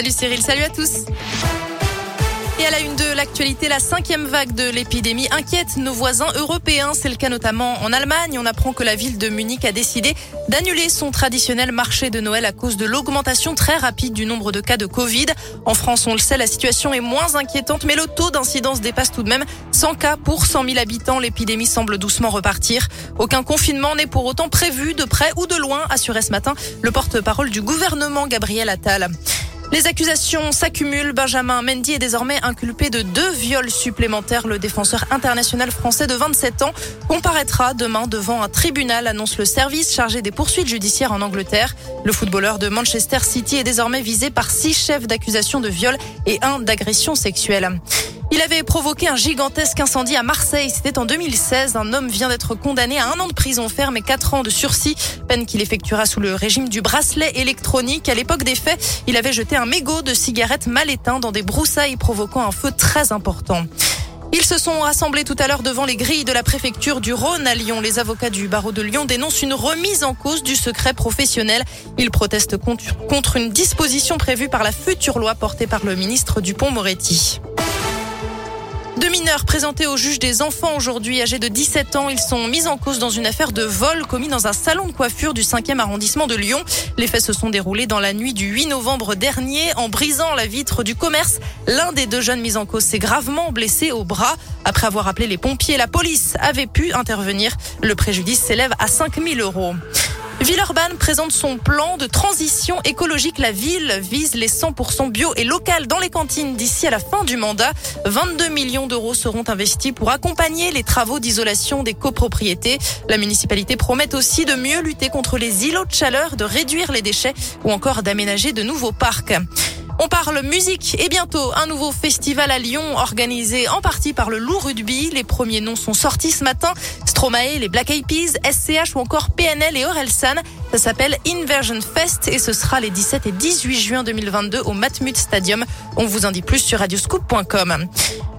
Salut Cyril, salut à tous. Et à la une de l'actualité, la cinquième vague de l'épidémie inquiète nos voisins européens. C'est le cas notamment en Allemagne. On apprend que la ville de Munich a décidé d'annuler son traditionnel marché de Noël à cause de l'augmentation très rapide du nombre de cas de Covid. En France, on le sait, la situation est moins inquiétante, mais le taux d'incidence dépasse tout de même 100 cas pour 100 000 habitants. L'épidémie semble doucement repartir. Aucun confinement n'est pour autant prévu de près ou de loin, assurait ce matin le porte-parole du gouvernement Gabriel Attal. Les accusations s'accumulent. Benjamin Mendy est désormais inculpé de deux viols supplémentaires. Le défenseur international français de 27 ans comparaîtra demain devant un tribunal, annonce le service chargé des poursuites judiciaires en Angleterre. Le footballeur de Manchester City est désormais visé par six chefs d'accusation de viol et un d'agression sexuelle. Il avait provoqué un gigantesque incendie à Marseille. C'était en 2016. Un homme vient d'être condamné à un an de prison ferme et quatre ans de sursis. Peine qu'il effectuera sous le régime du bracelet électronique. À l'époque des faits, il avait jeté un mégot de cigarettes mal éteint dans des broussailles provoquant un feu très important. Ils se sont rassemblés tout à l'heure devant les grilles de la préfecture du Rhône à Lyon. Les avocats du barreau de Lyon dénoncent une remise en cause du secret professionnel. Ils protestent contre une disposition prévue par la future loi portée par le ministre Dupont-Moretti. Deux mineurs présentés au juge des enfants aujourd'hui, âgés de 17 ans, ils sont mis en cause dans une affaire de vol commis dans un salon de coiffure du 5e arrondissement de Lyon. Les faits se sont déroulés dans la nuit du 8 novembre dernier en brisant la vitre du commerce. L'un des deux jeunes mis en cause s'est gravement blessé au bras. Après avoir appelé les pompiers, la police avait pu intervenir. Le préjudice s'élève à 5000 euros. Villeurbanne présente son plan de transition écologique. La ville vise les 100% bio et local dans les cantines d'ici à la fin du mandat. 22 millions d'euros seront investis pour accompagner les travaux d'isolation des copropriétés. La municipalité promet aussi de mieux lutter contre les îlots de chaleur, de réduire les déchets ou encore d'aménager de nouveaux parcs. On parle musique et bientôt un nouveau festival à Lyon organisé en partie par le Loup Rugby. Les premiers noms sont sortis ce matin. Stromae, les Black Eyed Peas, SCH ou encore PNL et Orelsan. Ça s'appelle Inversion Fest et ce sera les 17 et 18 juin 2022 au Matmut Stadium. On vous en dit plus sur radioscoop.com.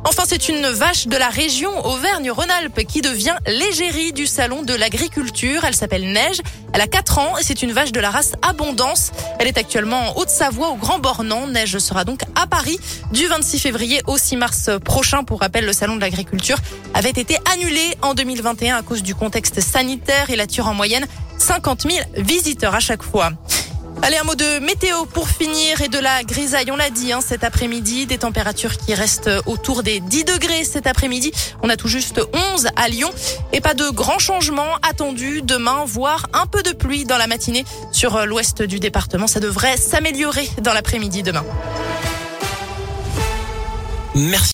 Enfin, c'est une vache de la région Auvergne-Rhône-Alpes qui devient l'égérie du salon de l'agriculture. Elle s'appelle Neige. Elle a 4 ans et c'est une vache de la race Abondance. Elle est actuellement en Haute-Savoie au Grand Bornand. Neige sera donc à Paris du 26 février au 6 mars prochain. Pour rappel, le salon de l'agriculture avait été annulé en 2021 à cause du contexte sanitaire. Il attire en moyenne 50 000 visiteurs à chaque fois. Allez, un mot de météo pour finir et de la grisaille. On l'a dit hein, cet après-midi, des températures qui restent autour des 10 degrés cet après-midi. On a tout juste 11 à Lyon et pas de grands changements attendus demain, voire un peu de pluie dans la matinée sur l'ouest du département. Ça devrait s'améliorer dans l'après-midi demain. Merci.